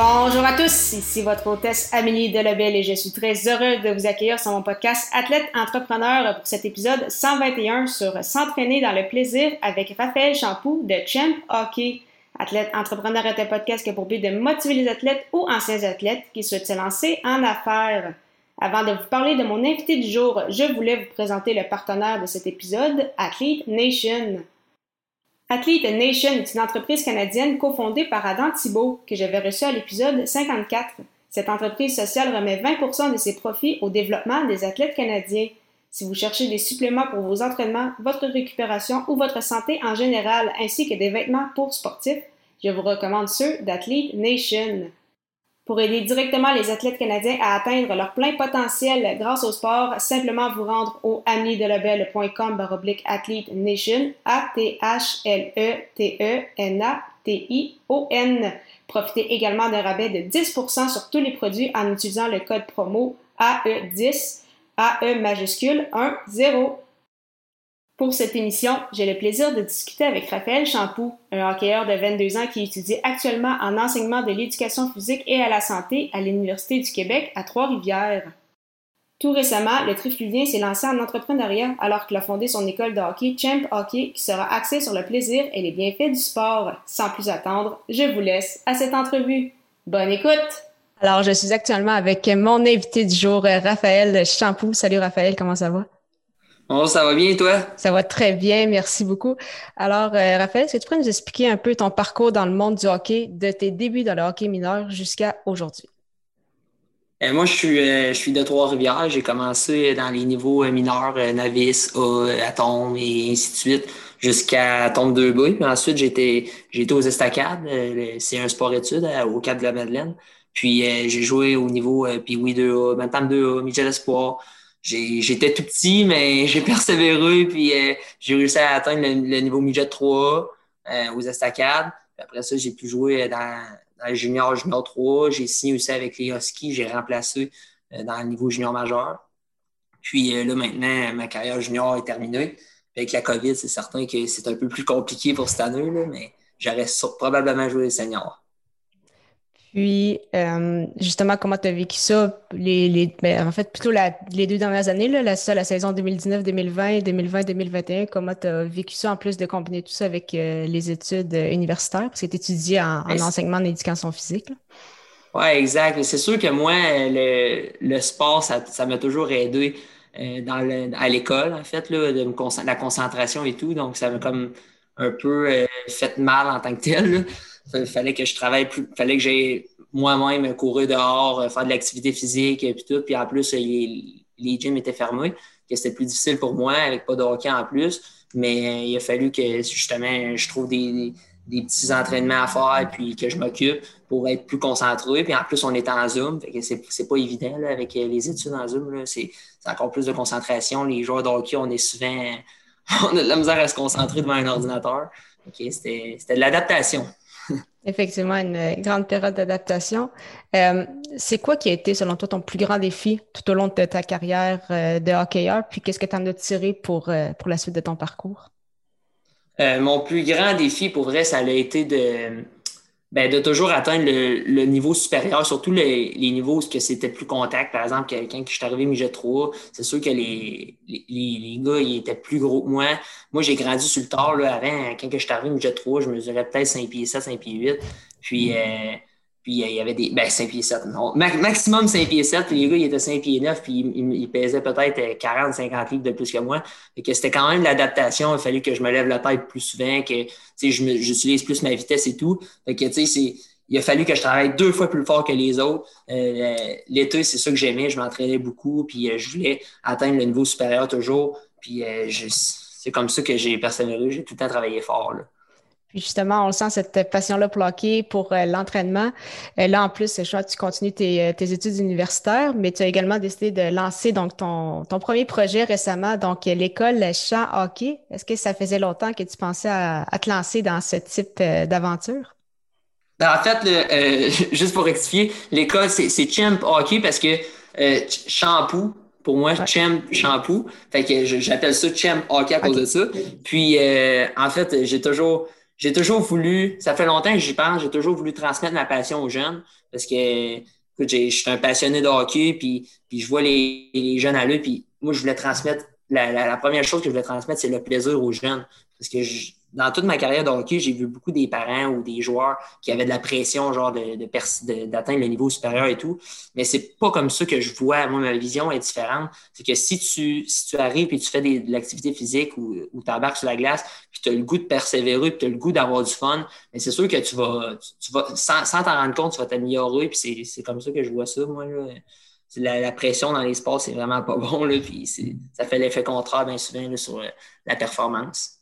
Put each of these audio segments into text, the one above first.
Bonjour à tous, ici votre hôtesse Amélie Delebel et je suis très heureuse de vous accueillir sur mon podcast Athlète Entrepreneur pour cet épisode 121 sur S'entraîner dans le plaisir avec Raphaël Champoux de Champ Hockey. Athlète Entrepreneur est un podcast qui a pour but de motiver les athlètes ou anciens athlètes qui souhaitent se lancer en affaires. Avant de vous parler de mon invité du jour, je voulais vous présenter le partenaire de cet épisode, Athlete Nation. Athlete Nation est une entreprise canadienne cofondée par Adam Thibault, que j'avais reçu à l'épisode 54. Cette entreprise sociale remet 20% de ses profits au développement des athlètes canadiens. Si vous cherchez des suppléments pour vos entraînements, votre récupération ou votre santé en général, ainsi que des vêtements pour sportifs, je vous recommande ceux d'Athlete Nation. Pour aider directement les athlètes canadiens à atteindre leur plein potentiel grâce au sport, simplement vous rendre au amidelabel.com baroblique athlete nation, A-T-H-L-E-T-E-N-A-T-I-O-N. Profitez également d'un rabais de 10% sur tous les produits en utilisant le code promo AE10, AE majuscule 1 0. Pour cette émission, j'ai le plaisir de discuter avec Raphaël Champoux, un hockeyeur de 22 ans qui étudie actuellement en enseignement de l'éducation physique et à la santé à l'Université du Québec à Trois-Rivières. Tout récemment, le Trifluvien s'est lancé en entrepreneuriat alors qu'il a fondé son école de hockey Champ Hockey qui sera axée sur le plaisir et les bienfaits du sport. Sans plus attendre, je vous laisse à cette entrevue. Bonne écoute! Alors, je suis actuellement avec mon invité du jour, Raphaël Champoux. Salut Raphaël, comment ça va? Bon, ça va bien, toi? Ça va très bien, merci beaucoup. Alors, euh, Raphaël, est-ce que tu pourrais nous expliquer un peu ton parcours dans le monde du hockey, de tes débuts dans le hockey mineur jusqu'à aujourd'hui? Euh, moi, je suis, euh, je suis de Trois-Rivières. J'ai commencé dans les niveaux mineurs, Navis, A, Atom et ainsi de suite, jusqu'à Tombe 2 b ensuite, j'ai été, aux Estacades. C'est un sport-études au Cap de la Madeleine. Puis, j'ai joué au niveau Pee-Wee 2A, Bantam 2A, Michel Espoir j'étais tout petit, mais j'ai persévéré, puis euh, j'ai réussi à atteindre le, niveau midget 3 euh, aux estacades. après ça, j'ai pu jouer dans, dans le junior, junior 3. J'ai signé aussi avec les Huskies. J'ai remplacé euh, dans le niveau junior majeur. Puis là, maintenant, ma carrière junior est terminée. Avec la COVID, c'est certain que c'est un peu plus compliqué pour cette année, là, mais j'aurais probablement joué senior. Puis, euh, justement, comment tu as vécu ça? Les, les ben, en fait, plutôt les deux dernières années, là, la, la saison 2019-2020 2020-2021, comment tu as vécu ça en plus de combiner tout ça avec euh, les études euh, universitaires? Parce que tu étudies en, en enseignement d'éducation physique. Oui, exact. C'est sûr que moi, le, le sport, ça m'a toujours aidé dans le, à l'école, en fait, là, de me la concentration et tout. Donc, ça m'a comme un peu fait mal en tant que tel. Il fallait que je travaille plus, fallait que j'aille moi-même courir dehors, euh, faire de l'activité physique et tout. Puis en plus, les, les gyms étaient fermés, que c'était plus difficile pour moi avec pas de hockey en plus. Mais euh, il a fallu que justement je trouve des, des, petits entraînements à faire puis que je m'occupe pour être plus concentré. Puis en plus, on est en Zoom. Fait que c'est pas évident avec euh, les études en Zoom. C'est encore plus de concentration. Les joueurs de hockey, on est souvent on a de la misère à se concentrer devant un ordinateur. C'était de l'adaptation. Effectivement, une grande période d'adaptation. Euh, c'est quoi qui a été, selon toi, ton plus grand défi tout au long de ta carrière euh, de hockeyeur? Puis qu'est-ce que tu en as tiré pour, euh, pour la suite de ton parcours? mon plus grand défi, pour vrai, ça a été de, ben, de toujours atteindre le, niveau supérieur, surtout les, niveaux où c'était plus contact. Par exemple, quelqu'un qui je suis arrivé midget 3, c'est sûr que les, les, les, gars, ils étaient plus gros que moi. Moi, j'ai grandi sur le tard. Là, avant, quand je suis arrivé midget 3, je mesurais peut-être 5 pieds 7, 5 pieds 8. Puis, euh, puis euh, il y avait des. Ben, 5 pieds 7, non. maximum 5 pieds 7. Puis les gars, ils étaient 5 pieds 9. Puis ils, pesaient peut-être 40, 50 livres de plus que moi. et que c'était quand même l'adaptation. Il fallait que je me lève la tête plus souvent, que j'utilise plus ma vitesse et tout. Fait que, tu sais, il a fallu que je travaille deux fois plus fort que les autres. Euh, l'été, c'est ça que j'aimais. Je m'entraînais beaucoup. Puis je voulais atteindre le niveau supérieur toujours. Puis c'est comme ça que j'ai persévéré. J'ai tout le temps travaillé fort. Là. Puis justement, on sent cette passion-là pour pour euh, l'entraînement. Euh, là, en plus, je crois que tu continues tes, tes, études universitaires, mais tu as également décidé de lancer donc ton, ton premier projet récemment, donc l'école Champ Hockey. Est-ce que ça faisait longtemps que tu pensais à, te lancer dans ce type d'aventure? Ben, en fait, juste pour rectifier, l'école, c'est Champ Hockey parce que shampoo, pour moi, Champ Shampoo. Fait que j'appelle ça Champ Hockey à cause de ça. Puis, euh, en fait, j'ai toujours, j'ai toujours voulu, ça fait longtemps que j'y pense, j'ai toujours voulu transmettre ma passion aux jeunes parce que, écoute, je suis un passionné de hockey, puis, puis je vois les, les jeunes à l'œil, puis moi, je voulais transmettre, la, la, première chose que je voulais transmettre, c'est le plaisir aux jeunes. Parce que je, dans toute ma carrière de hockey, j'ai vu beaucoup des parents ou des joueurs qui avaient de la pression, genre de, d'atteindre le niveau supérieur et tout. Mais c'est pas comme ça que je vois. Moi, ma vision est différente. C'est que si tu, si tu arrives et tu fais de l'activité physique ou, ou tu embarques sur la glace, puis tu as le goût de persévérer, puis tu as le goût d'avoir du fun, mais c'est sûr que tu vas, sans, t'en rendre compte, tu vas t'améliorer. Puis c'est, comme ça que je vois ça, moi. La, pression dans les sports, c'est vraiment pas bon. Puis ça fait l'effet contraire bien souvent sur euh, la performance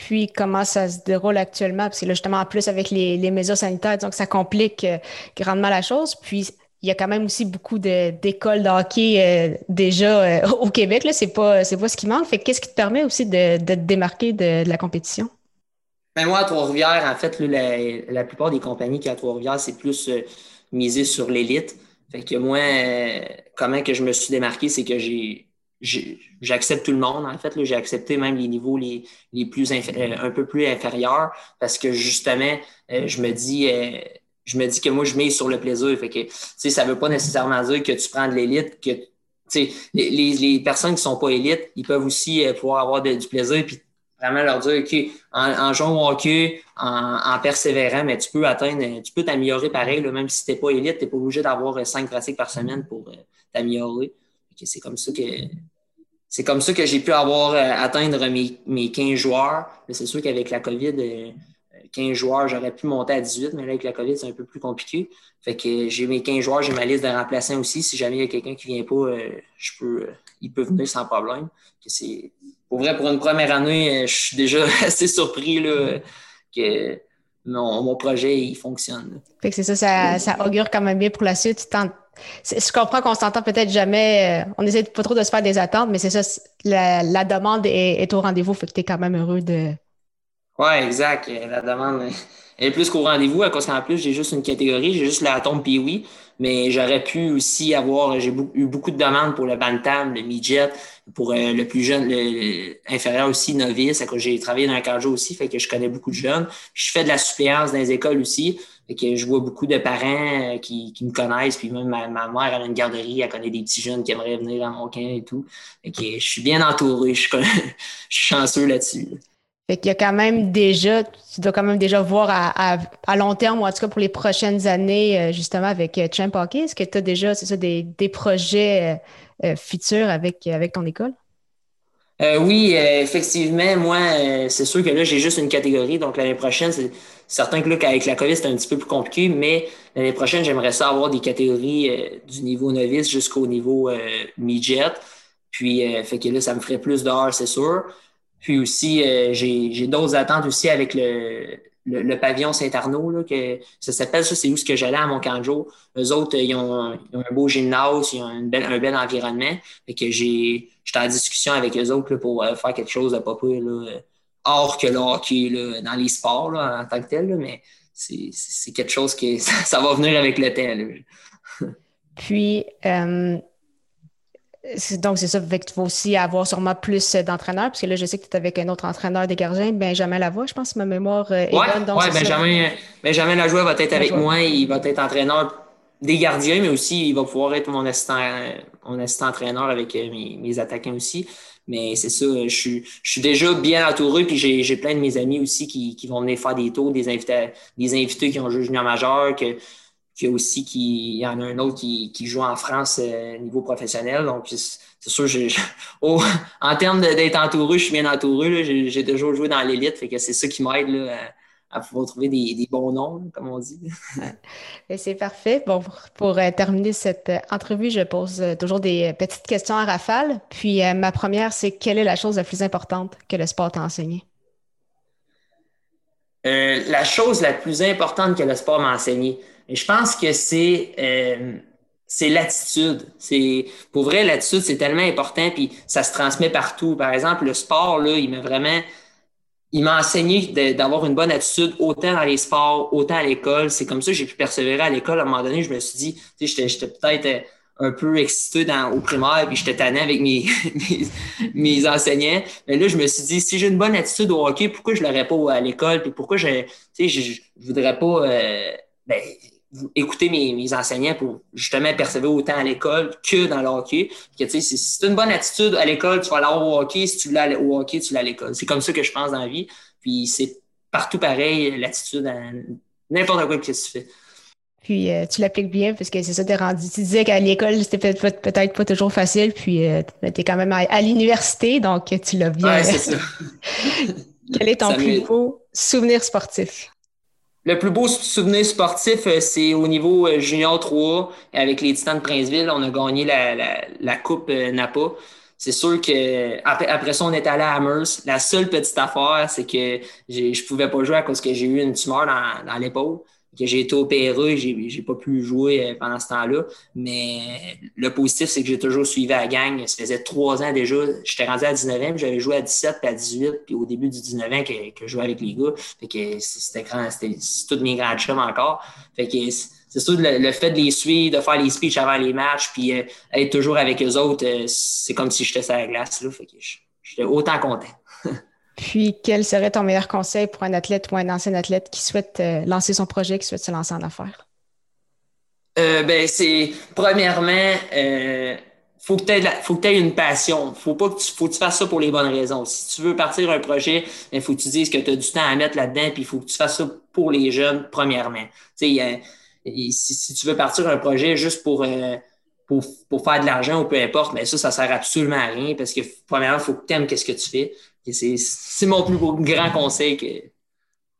puis comment ça se déroule actuellement, parce que là, justement, en plus avec les, les mesures sanitaires, donc ça complique euh, grandement la chose. Puis il y a quand même aussi beaucoup d'écoles de, hockey euh, déjà euh, au Québec. Ce n'est pas, ce qui manque. Fait qu'est-ce qui te permet aussi de, de te démarquer de, la compétition? Ben moi, à Trois-Rivières, en fait, la, la, plupart des compagnies qui à Trois-Rivières, c'est plus misé sur l'élite. Fait que moi, comment que je me suis démarqué, c'est que j'ai j'accepte tout le monde. En fait, j'ai accepté même les niveaux les, les plus euh, un peu plus inférieurs parce que justement, euh, je me dis euh, je me dis que moi, je mets sur le plaisir. Fait que, ça ne veut pas nécessairement dire que tu prends de l'élite, que les, les, personnes qui ne sont pas élites, ils peuvent aussi pouvoir avoir du plaisir puis vraiment leur dire OK, en, en jouant au hockey, en, en, persévérant, mais tu peux atteindre, tu peux t'améliorer pareil, même si tu n'es pas élite, tu n'es pas obligé d'avoir cinq pratiques par semaine pour t'améliorer. C'est comme ça que c'est comme ça que j'ai pu avoir euh, atteindre mes, mes 15 joueurs. C'est sûr qu'avec la COVID, 15 euh, joueurs, j'aurais pu monter à 18, mais là, avec la COVID, c'est un peu plus compliqué. Fait que j'ai mes 15 joueurs, j'ai ma liste de remplaçants aussi. Si jamais il y a quelqu'un qui vient pas, euh, je peux, il peut venir sans problème. pour vrai, pour une première année, je suis déjà assez surpris là, que mon, mon projet il fonctionne. Fait que c'est ça, ça, ça, augure quand même bien pour la suite. Je comprends qu'on s'entend peut-être jamais, euh, on essaie pas trop de se faire des attentes, mais c'est ça, la, demande est, au rendez-vous, fait que tu es quand même heureux de. Oui, exact. La demande est plus qu'au rendez-vous, à cause qu'en plus, j'ai juste une catégorie, j'ai juste la tombe puis oui, mais j'aurais pu aussi avoir, j'ai eu beaucoup de demandes pour le Bantam, le Midget, pour euh, le plus jeune, le, inférieur aussi, novice, j'ai travaillé dans un cardio aussi, fait que je connais beaucoup de jeunes. Je fais de la suppléance dans les écoles aussi, que je vois beaucoup de parents euh, qui, me connaissent, puis même ma, mère a une garderie, elle connaît des petits jeunes qui aimeraient venir à mon camp et tout. Fait que je suis bien entouré, je suis, chanceux là-dessus. Fait qu'il y a quand même déjà, tu dois quand même déjà voir à, long terme, ou en tout cas pour les prochaines années, euh, justement, avec euh, Champ Hockey. Est-ce que tu as déjà, c'est ça, des, projets futurs avec, avec ton école? oui, effectivement, moi, c'est sûr que là, j'ai juste une catégorie. Donc, l'année prochaine, c'est Certains que avec la COVID, c'est un petit peu plus compliqué, mais l'année prochaine, j'aimerais ça avoir des catégories euh, du niveau novice jusqu'au niveau euh, midget. Puis, euh, fait que là, ça me ferait plus d'heures, c'est sûr. Puis aussi, j'ai d'autres attentes aussi avec le, le, pavillon Saint-Arnaud, que ça s'appelle ça, c'est où ce que j'allais à mon canjo. Eux autres, ils ont, un beau gymnase, ils ont un bel environnement. Fait que j'ai, j'étais en discussion avec eux autres pour faire quelque chose de pas pire, là, hors que le hockey dans les sports en tant que tel, mais c'est quelque chose qui ça, va venir avec le temps. Puis, euh, donc c'est ça, fait que tu vas aussi avoir sûrement plus d'entraîneurs, parce que là, je sais que tu es avec un autre entraîneur des gardiens, Benjamin Lavoie, je pense, ma mémoire est bonne. Oui, Benjamin, Benjamin Lajoie va être avec moi, il va être entraîneur des gardiens, mais aussi il va pouvoir être mon assistant, mon assistant entraîneur avec euh, mes, mes attaquants aussi. Mais c'est ça, je suis, je suis déjà bien entouré, puis j'ai plein de mes amis aussi qui, qui, vont venir faire des tours, des invités, des invités qui ont joué junior majeur, que, que aussi qui, il y en a un autre qui, qui joue en France euh, niveau professionnel. Donc, c'est sûr, oh, en termes d'être entouré, je suis bien entouré. J'ai toujours joué dans l'élite, fait que c'est ça qui m'aide à pouvoir trouver des, bons noms, comme on dit. C'est parfait. Bon, pour, euh, terminer cette euh, entrevue, je pose euh, toujours des petites questions à rafale. Puis ma première, c'est quelle est la chose la plus importante que le sport t'a enseigné? Euh, la chose la plus importante que le sport m'a enseigné, je pense que c'est euh, l'attitude. Pour vrai l'attitude c'est tellement important puis ça se transmet partout. Par exemple le sport là, il m'a vraiment il m'a enseigné d'avoir une bonne attitude autant dans les sports, autant à l'école. C'est comme ça que j'ai pu persévérer à l'école. À un moment donné, je me suis dit, tu sais, j'étais peut-être euh, un peu excité dans, au primaire, puis j'étais tanné avec mes, mes, enseignants. Mais là, je me suis dit, si j'ai une bonne attitude au hockey, pourquoi je l'aurais pas à l'école? Puis pourquoi je, tu sais, je, voudrais pas euh, ben, écouter mes, mes, enseignants pour justement persévérer autant à l'école que dans le hockey? Que, sais, si, tu as une bonne attitude à l'école, tu vas l'avoir au hockey. Si tu l'as au hockey, tu l'as à l'école. C'est comme ça que je pense dans la vie. Puis c'est partout pareil, l'attitude n'importe quoi que tu fais. Puis euh, tu l'appliques bien parce que c'est ça, t'es rendu. Tu disais qu'à l'école, c'était peut-être pas toujours facile, puis euh, tu es quand même à, l'université, donc tu l'as bien. Ouais, c'est ça. Quel est ton plus beau souvenir sportif? Le plus beau souvenir sportif, euh, c'est au niveau junior 3 avec les Titans de Princeville. On a gagné la, la, la Coupe Napa. C'est sûr que après, après, ça, on est allé à Amherst. La seule petite affaire, c'est que je pouvais pas jouer à cause que j'ai eu une tumeur dans, dans l'épaule que j'ai été opéré, j'ai, pas pu jouer euh, pendant ce temps-là. Mais le positif, c'est que j'ai toujours suivi la gang. Ça faisait trois ans déjà. J'étais rendu à 19 ans, j'avais joué à 17 puis à 18, puis au début du 19 ans que, que je jouais avec les gars. Fait que c'était grand, c'était, tous mes grands chums encore. Fait que c'est sûr, le, fait de les suivre, de faire les speeches avant les matchs, puis euh, être toujours avec eux autres, euh, c'est comme si j'étais sur la glace. Là. Fait que j'étais autant content. Puis, quel serait ton meilleur conseil pour un athlète ou un ancien athlète qui souhaite euh, lancer son projet, qui souhaite se lancer en affaires? Euh, ben, c'est premièrement, euh, faut que tu aies une passion. Faut pas que tu, que tu fasses ça pour les bonnes raisons. Si tu veux partir un projet, il ben, faut que tu dises que tu as du temps à mettre là-dedans, puis il faut que tu fasses ça pour les jeunes, premièrement. Sais, si, tu veux partir un projet juste pour, euh, pour, faire de l'argent ou peu importe, mais ben, ça, ça sert absolument à rien parce que premièrement, il faut que tu aimes qu'est-ce que tu fais. C'est mon plus grand conseil que,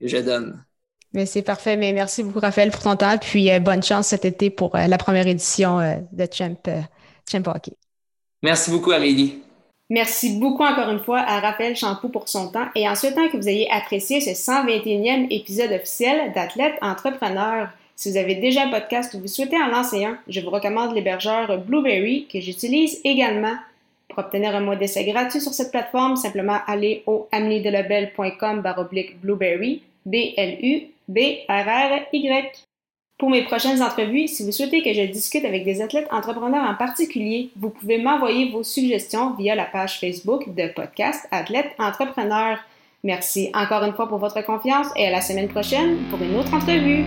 je donne. Mais c'est parfait. Mais merci beaucoup, Raphaël, pour ton temps. Puis euh, bonne chance cet été pour euh, la première édition euh, de Champ, Champ Hockey. Merci beaucoup, Amélie. Merci beaucoup encore une fois à Raphaël Champoux pour son temps et en souhaitant que vous ayez apprécié ce 121e épisode officiel d'Athlète Entrepreneur. Si vous avez déjà un podcast ou vous souhaitez en lancer un, je vous recommande l'hébergeur Blueberry que j'utilise également pour obtenir un mois d'essai gratuit sur cette plateforme, simplement allez au ameliedelabel.com baroblique blueberry, B-L-U-B-R-R-Y. Pour mes prochaines entrevues, si vous souhaitez que je discute avec des athlètes entrepreneurs en particulier, vous pouvez m'envoyer vos suggestions via la page Facebook de podcast Athlète Entrepreneur. Merci encore une fois pour votre confiance et à la semaine prochaine pour une autre entrevue.